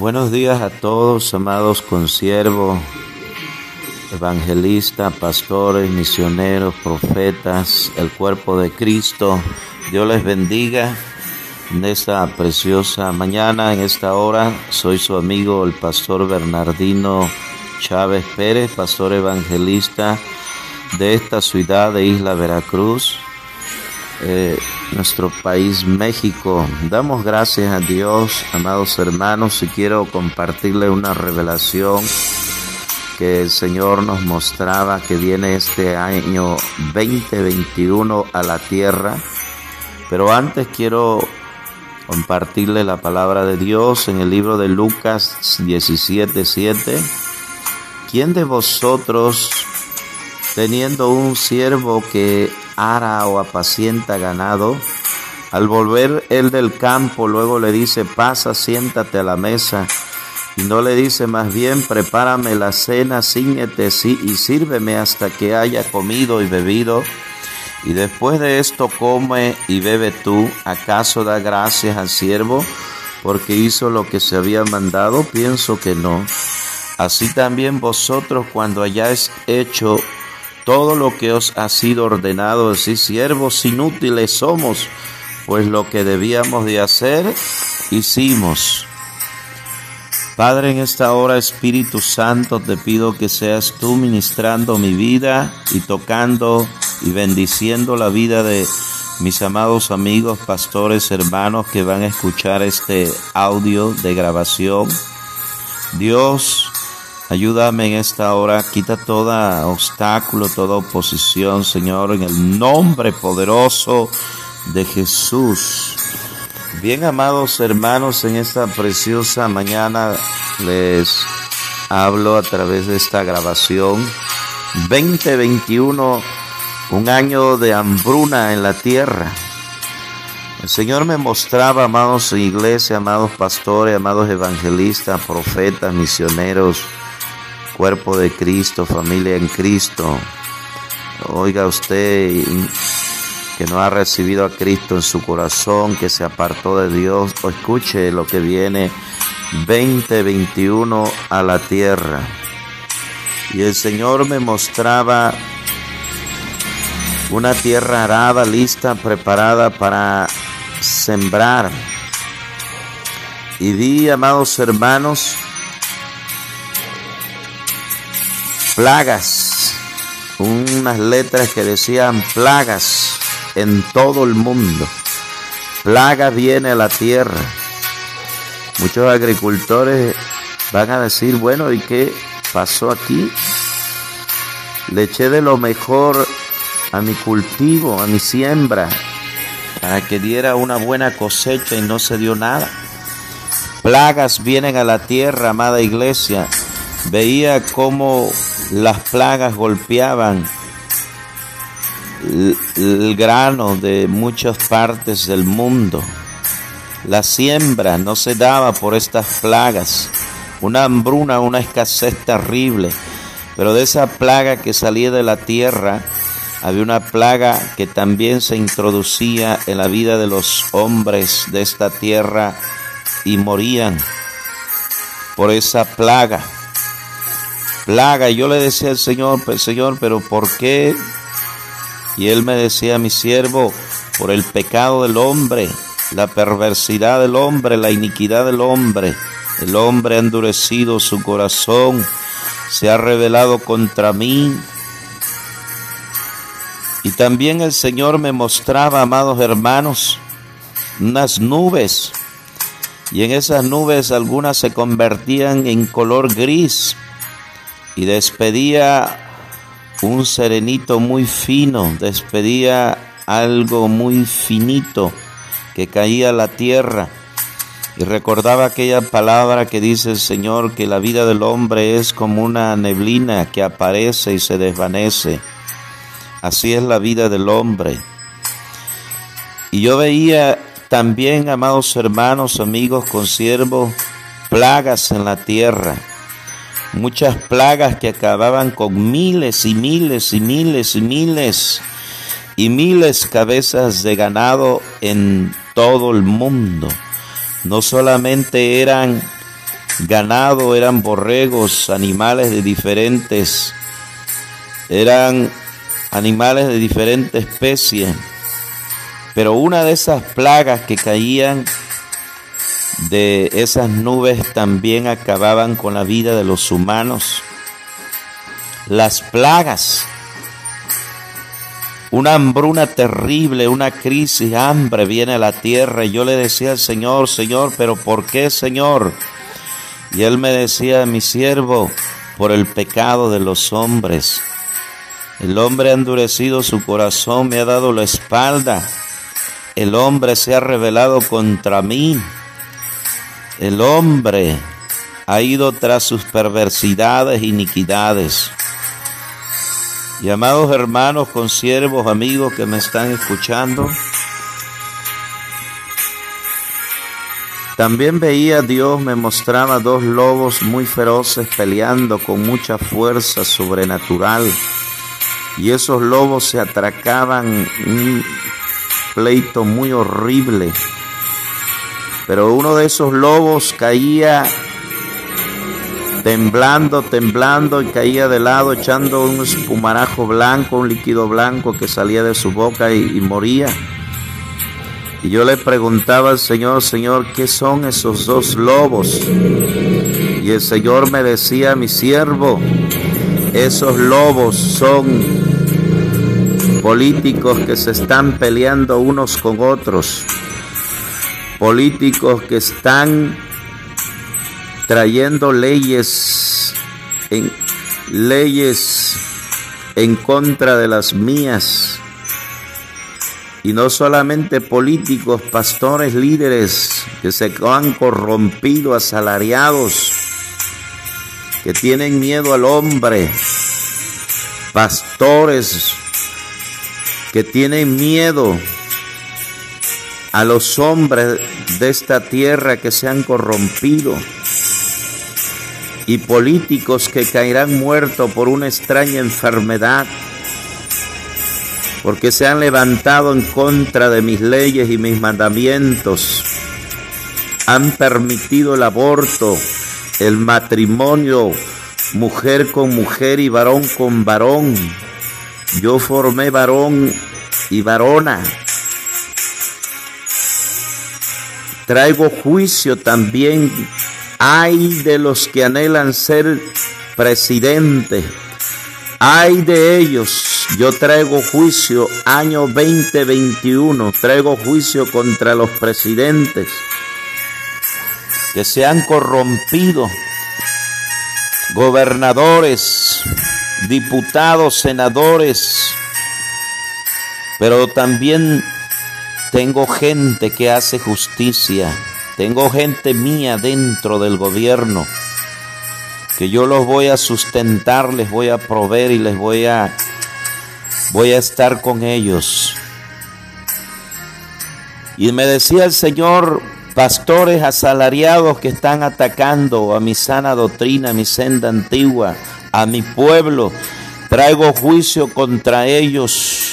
Buenos días a todos, amados consiervos, evangelistas, pastores, misioneros, profetas, el cuerpo de Cristo. Dios les bendiga en esta preciosa mañana, en esta hora. Soy su amigo el pastor Bernardino Chávez Pérez, pastor evangelista de esta ciudad de Isla Veracruz. Eh, nuestro país México. Damos gracias a Dios, amados hermanos, y quiero compartirle una revelación que el Señor nos mostraba que viene este año 2021 a la tierra. Pero antes quiero compartirle la palabra de Dios en el libro de Lucas 17:7. ¿Quién de vosotros, teniendo un siervo que ara o apacienta ganado. Al volver él del campo, luego le dice, pasa, siéntate a la mesa. Y no le dice más bien, prepárame la cena, ciñete y sírveme hasta que haya comido y bebido. Y después de esto come y bebe tú. ¿Acaso da gracias al siervo porque hizo lo que se había mandado? Pienso que no. Así también vosotros cuando hayáis hecho todo lo que os ha sido ordenado, si siervos inútiles somos, pues lo que debíamos de hacer, hicimos. Padre, en esta hora, Espíritu Santo, te pido que seas tú ministrando mi vida y tocando y bendiciendo la vida de mis amados amigos, pastores, hermanos que van a escuchar este audio de grabación. Dios, Ayúdame en esta hora, quita todo obstáculo, toda oposición, Señor, en el nombre poderoso de Jesús. Bien, amados hermanos, en esta preciosa mañana les hablo a través de esta grabación. 2021, un año de hambruna en la tierra. El Señor me mostraba, amados iglesia, amados pastores, amados evangelistas, profetas, misioneros, cuerpo de Cristo, familia en Cristo. Oiga usted que no ha recibido a Cristo en su corazón, que se apartó de Dios, o escuche lo que viene 2021 a la tierra. Y el Señor me mostraba una tierra arada, lista, preparada para sembrar. Y vi, amados hermanos, plagas, unas letras que decían plagas en todo el mundo. Plaga viene a la tierra. Muchos agricultores van a decir, bueno, ¿y qué pasó aquí? Le eché de lo mejor a mi cultivo, a mi siembra, para que diera una buena cosecha y no se dio nada. Plagas vienen a la tierra, amada iglesia. Veía cómo las plagas golpeaban el, grano de muchas partes del mundo. La siembra no se daba por estas plagas. Una hambruna, una escasez terrible. Pero de esa plaga que salía de la tierra, había una plaga que también se introducía en la vida de los hombres de esta tierra y morían por esa plaga plaga. Y yo le decía al Señor, Señor, pero ¿por qué? Y él me decía, mi siervo, por el pecado del hombre, la perversidad del hombre, la iniquidad del hombre. El hombre ha endurecido su corazón, se ha rebelado contra mí. Y también el Señor me mostraba, amados hermanos, unas nubes. Y en esas nubes algunas se convertían en color gris y despedía un serenito muy fino, despedía algo muy finito que caía a la tierra. Y recordaba aquella palabra que dice el Señor, que la vida del hombre es como una neblina que aparece y se desvanece. Así es la vida del hombre. Y yo veía también, amados hermanos, amigos, consiervos, plagas en la tierra muchas plagas que acababan con miles y miles y miles y miles y miles cabezas de ganado en todo el mundo. No solamente eran ganado, eran borregos, animales de diferentes, eran animales de diferentes especies. Pero una de esas plagas que caían de esas nubes también acababan con la vida de los humanos. Las plagas, una hambruna terrible, una crisis, hambre viene a la tierra. Y yo le decía al Señor, Señor, pero ¿por qué, Señor? Y él me decía, mi siervo, por el pecado de los hombres. El hombre ha endurecido su corazón, me ha dado la espalda. El hombre se ha rebelado contra mí. El hombre ha ido tras sus perversidades iniquidades. Y amados hermanos, consiervos, amigos que me están escuchando, también veía Dios me mostraba dos lobos muy feroces peleando con mucha fuerza sobrenatural. Y esos lobos se atracaban un pleito muy horrible. Pero uno de esos lobos caía temblando, temblando y caía de lado echando un espumarajo blanco, un líquido blanco que salía de su boca y, moría. Y yo le preguntaba al Señor, Señor, ¿qué son esos dos lobos? Y el Señor me decía, mi siervo, esos lobos son políticos que se están peleando unos con otros, políticos que están trayendo leyes en leyes en contra de las mías. Y no solamente políticos, pastores, líderes que se han corrompido, asalariados, que tienen miedo al hombre, pastores que tienen miedo a los hombres de esta tierra que se han corrompido y políticos que caerán muertos por una extraña enfermedad, porque se han levantado en contra de mis leyes y mis mandamientos, han permitido el aborto, el matrimonio, mujer con mujer y varón con varón. Yo formé varón y varona. Traigo juicio también hay de los que anhelan ser presidente. Hay de ellos. Yo traigo juicio año 2021. Traigo juicio contra los presidentes que se han corrompido. Gobernadores, diputados, senadores. Pero también tengo gente que hace justicia. Tengo gente mía dentro del gobierno. Que yo los voy a sustentar, les voy a proveer y les voy a voy a estar con ellos. Y me decía el Señor, pastores asalariados que están atacando a mi sana doctrina, a mi senda antigua, a mi pueblo, traigo juicio contra ellos,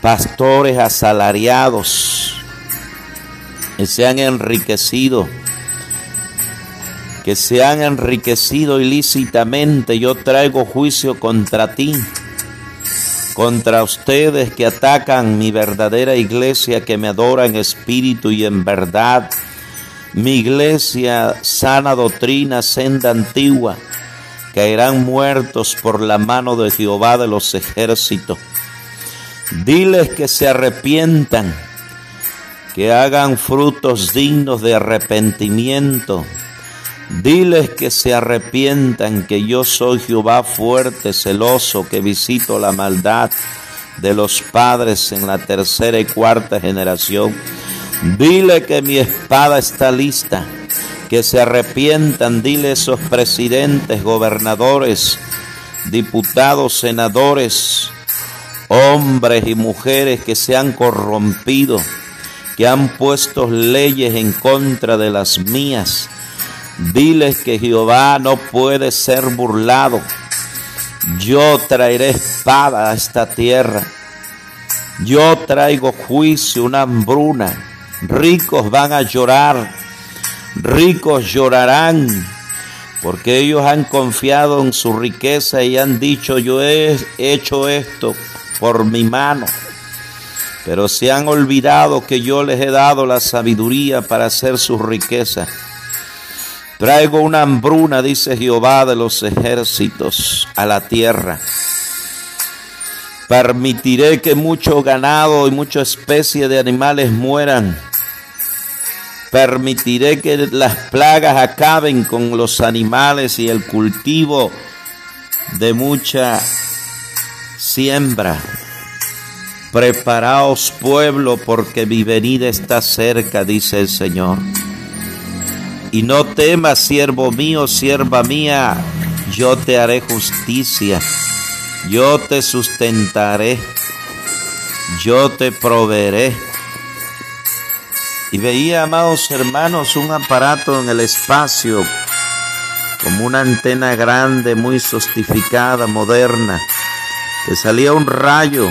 pastores asalariados que se han enriquecido, que se han enriquecido ilícitamente. Yo traigo juicio contra ti, contra ustedes que atacan mi verdadera iglesia, que me adora en espíritu y en verdad. Mi iglesia, sana doctrina, senda antigua, caerán muertos por la mano de Jehová de los ejércitos. Diles que se arrepientan que hagan frutos dignos de arrepentimiento. Diles que se arrepientan, que yo soy Jehová fuerte, celoso, que visito la maldad de los padres en la tercera y cuarta generación. Dile que mi espada está lista, que se arrepientan, dile esos presidentes, gobernadores, diputados, senadores, hombres y mujeres que se han corrompido que han puesto leyes en contra de las mías. Diles que Jehová no puede ser burlado. Yo traeré espada a esta tierra. Yo traigo juicio, una hambruna. Ricos van a llorar. Ricos llorarán porque ellos han confiado en su riqueza y han dicho yo he hecho esto por mi mano. Pero se han olvidado que yo les he dado la sabiduría para hacer su riqueza. Traigo una hambruna, dice Jehová de los ejércitos, a la tierra. Permitiré que mucho ganado y mucha especie de animales mueran. Permitiré que las plagas acaben con los animales y el cultivo de mucha siembra. Preparaos pueblo porque mi venida está cerca, dice el Señor. Y no temas, siervo mío, sierva mía, yo te haré justicia, yo te sustentaré, yo te proveeré. Y veía, amados hermanos, un aparato en el espacio, como una antena grande, muy sostificada, moderna, que salía un rayo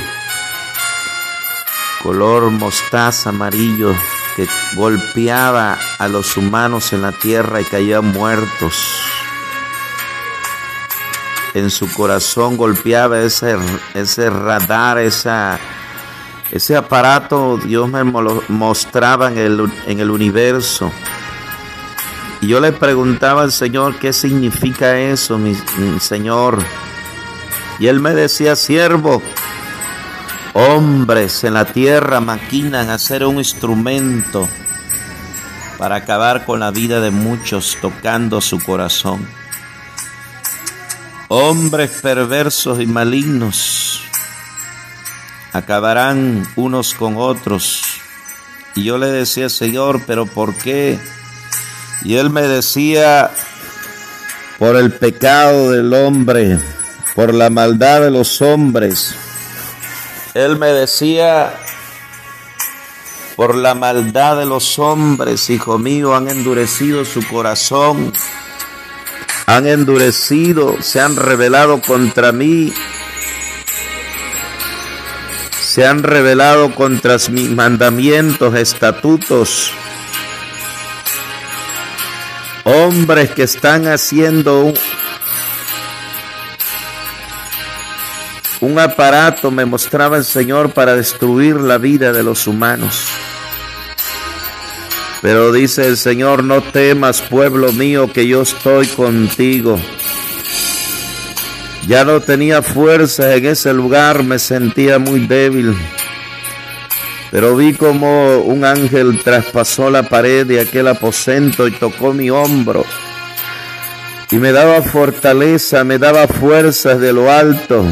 color mostaza amarillo que golpeaba a los humanos en la tierra y caían muertos. En su corazón golpeaba ese, ese radar, esa, ese aparato, Dios me mostraba en el, en el universo. Y yo le preguntaba al Señor, ¿qué significa eso, mi Señor? Y él me decía, siervo, Hombres en la tierra maquinan hacer un instrumento para acabar con la vida de muchos tocando su corazón. Hombres perversos y malignos acabarán unos con otros. Y yo le decía, Señor, pero ¿por qué? Y él me decía, por el pecado del hombre, por la maldad de los hombres. Él me decía, por la maldad de los hombres, hijo mío, han endurecido su corazón, han endurecido, se han rebelado contra mí, se han rebelado contra mis mandamientos, estatutos. Hombres que están haciendo un, Un aparato me mostraba el Señor para destruir la vida de los humanos. Pero dice el Señor, no temas, pueblo mío, que yo estoy contigo. Ya no tenía fuerza en ese lugar, me sentía muy débil. Pero vi como un ángel traspasó la pared de aquel aposento y tocó mi hombro. Y me daba fortaleza, me daba fuerzas de lo alto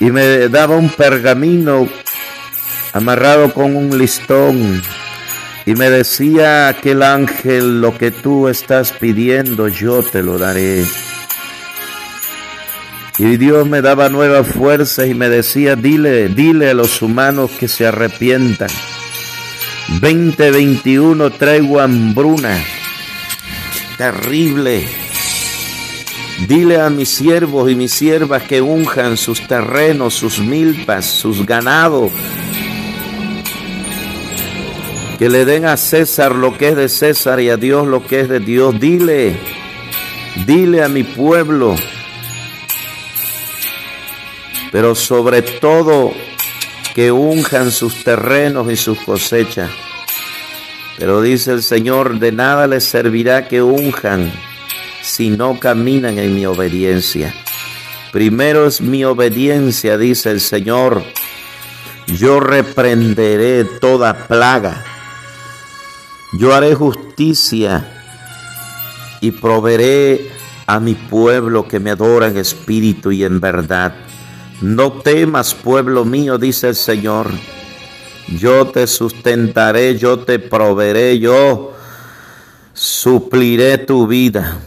y me daba un pergamino amarrado con un listón y me decía aquel ángel, lo que tú estás pidiendo yo te lo daré. Y Dios me daba nueva fuerza y me decía, dile, dile a los humanos que se arrepientan. 2021 traigo hambruna terrible Dile a mis siervos y mis siervas que unjan sus terrenos, sus milpas, sus ganados. Que le den a César lo que es de César y a Dios lo que es de Dios. Dile, dile a mi pueblo. Pero sobre todo que unjan sus terrenos y sus cosechas. Pero dice el Señor, de nada les servirá que unjan si no caminan en mi obediencia. Primero es mi obediencia, dice el Señor. Yo reprenderé toda plaga. Yo haré justicia y proveeré a mi pueblo que me adora en espíritu y en verdad. No temas, pueblo mío, dice el Señor. Yo te sustentaré, yo te proveeré, yo supliré tu vida.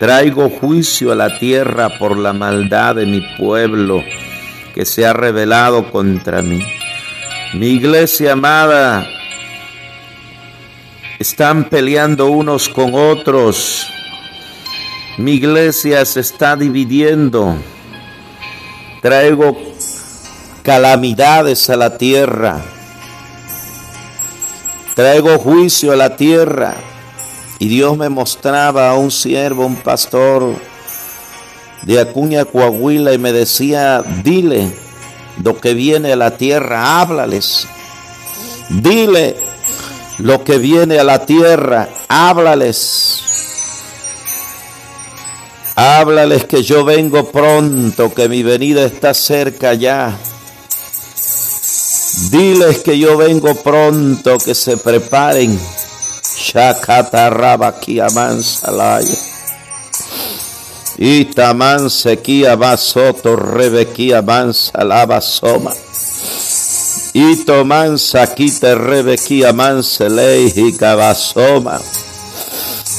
Traigo juicio a la tierra por la maldad de mi pueblo que se ha rebelado contra mí. Mi iglesia amada, están peleando unos con otros. Mi iglesia se está dividiendo. Traigo calamidades a la tierra. traigo juicio a la tierra. Y Dios me mostraba a un siervo, un pastor de Acuña, Coahuila, y me decía, dile lo que viene a la tierra, háblales. Dile lo que viene a la tierra, háblales. Háblales que yo vengo pronto, que mi venida está cerca ya. Diles que yo vengo pronto, que se preparen. Shakatarrabakia salaya. Itaman sequía basoto rebequía mansalaba soma. Ito mansa quite rebequía manselei y cabasoma.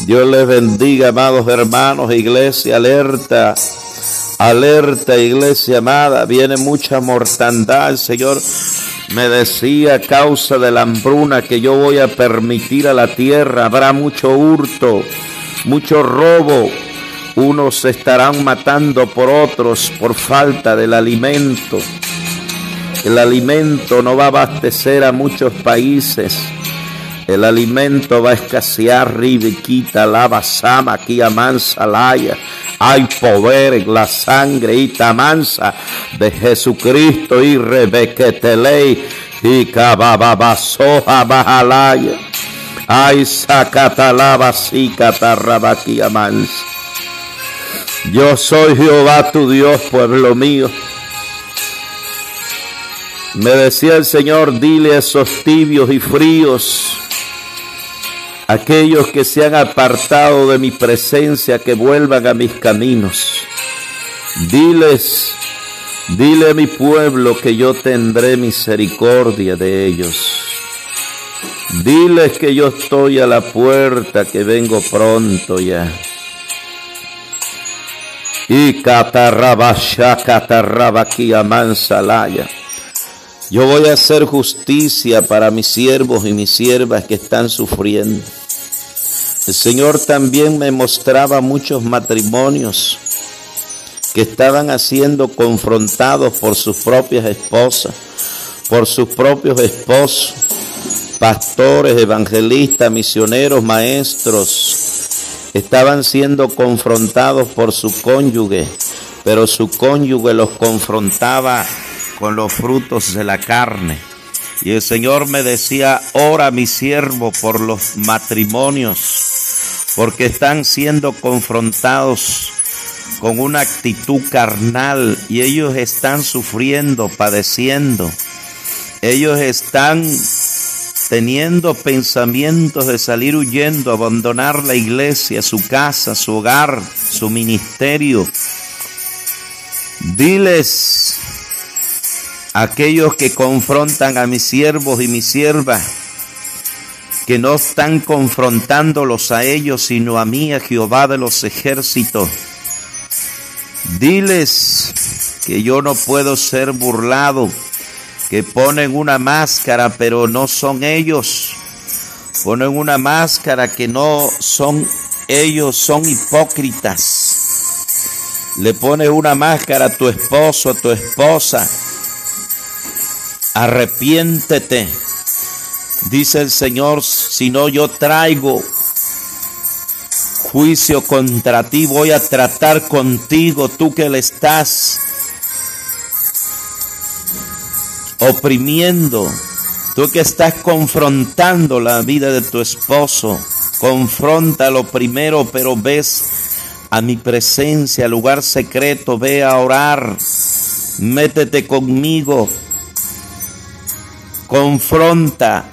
Dios les bendiga, amados hermanos, iglesia alerta. Alerta, iglesia amada, viene mucha mortandad, Señor me decía a causa de la hambruna que yo voy a permitir a la tierra, habrá mucho hurto, mucho robo, unos se estarán matando por otros por falta del alimento. El alimento no va a abastecer a muchos países. El alimento va a escasear, ribiquita, lava, sama, aquí laya. Hay poder en la sangre y tamanza de Jesucristo y rebequetelei y cabababasoja bajalaya. Ay, sacatalaba, sí, mansa. Yo soy Jehová tu Dios, pueblo mío. Me decía el Señor, dile a esos tibios y fríos, aquellos que se han apartado de mi presencia, que vuelvan a mis caminos. Diles, dile a mi pueblo que yo tendré misericordia de ellos. Diles que yo estoy a la puerta, que vengo pronto ya. Y mansalaya. Yo voy a hacer justicia para mis siervos y mis siervas que están sufriendo. El Señor también me mostraba muchos matrimonios que estaban siendo confrontados por sus propias esposas, por sus propios esposos, pastores, evangelistas, misioneros, maestros, estaban siendo confrontados por su cónyuge, pero su cónyuge los confrontaba con los frutos de la carne. Y el Señor me decía, ora mi siervo por los matrimonios, porque están siendo confrontados con una actitud carnal y ellos están sufriendo, padeciendo. Ellos están teniendo pensamientos de salir huyendo, abandonar la iglesia, su casa, su hogar, su ministerio. Diles a aquellos que confrontan a mis siervos y mis siervas, que no están confrontándolos a ellos, sino a mí, a Jehová de los ejércitos. Diles que yo no puedo ser burlado, que ponen una máscara pero no son ellos. Ponen una máscara que no son ellos, son hipócritas. Le pones una máscara a tu esposo, a tu esposa. Arrepiéntete. Dice el Señor, si no yo traigo juicio contra ti, voy a tratar contigo, tú que le estás oprimiendo, tú que estás confrontando la vida de tu esposo, confrontalo primero, pero ves a mi presencia, lugar secreto, ve a orar, métete conmigo, confronta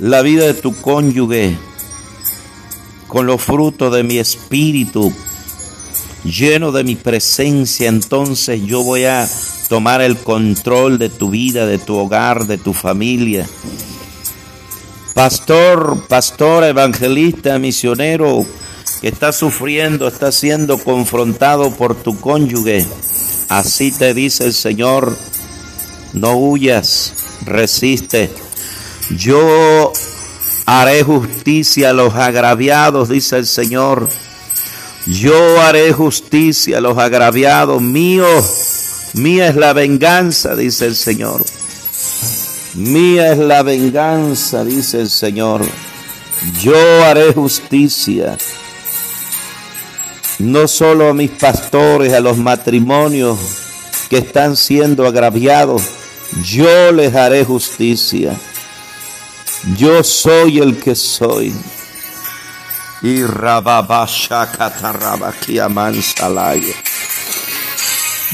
la vida de tu cónyuge con los frutos de mi espíritu, lleno de mi presencia, entonces yo voy a tomar el control de tu vida, de tu hogar, de tu familia. Pastor, pastor, evangelista, misionero, que está sufriendo, está siendo confrontado por tu cónyuge. Así te dice el Señor, no huyas, resiste. Yo haré justicia a los agraviados, dice el Señor. Yo haré justicia a los agraviados míos Mía es la venganza, dice el Señor. Mía es la venganza, dice el Señor. Yo haré justicia. No solo a mis pastores, a los matrimonios que están siendo agraviados, yo les haré justicia. Yo soy el que soy. Y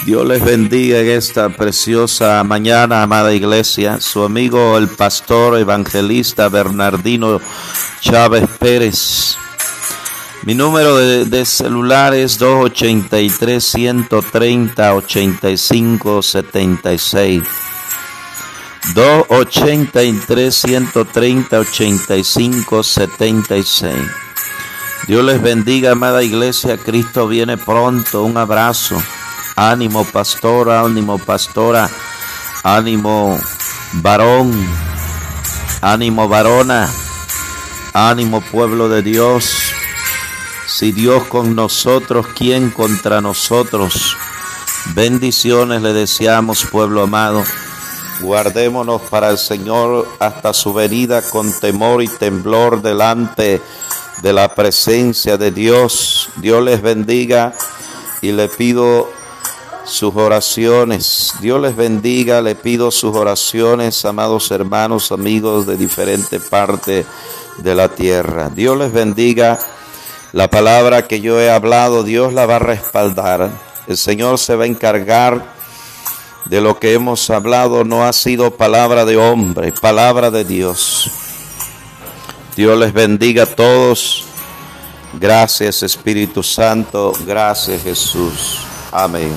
Dios les bendiga en esta preciosa mañana, amada iglesia. Su amigo el pastor evangelista Bernardino Chávez Pérez. Mi número de, celular es 283-130-8576. 283-130-8576. Dios les bendiga, amada iglesia. Cristo viene pronto. Un abrazo. Ánimo, pastora. Ánimo, pastora. Ánimo, varón. Ánimo, varona. Ánimo, pueblo de Dios. Si Dios con nosotros, ¿quién contra nosotros? Bendiciones le deseamos, pueblo amado. Guardémonos para el Señor hasta su venida con temor y temblor delante de la presencia de Dios. Dios les bendiga y le pido sus oraciones. Dios les bendiga, le pido sus oraciones, amados hermanos, amigos de diferentes partes de la tierra. Dios les bendiga. La palabra que yo he hablado, Dios la va a respaldar. El Señor se va a encargar de lo que hemos hablado. No ha sido palabra de hombre, palabra de Dios. Dios les bendiga a todos. Gracias Espíritu Santo. Gracias Jesús. Amén.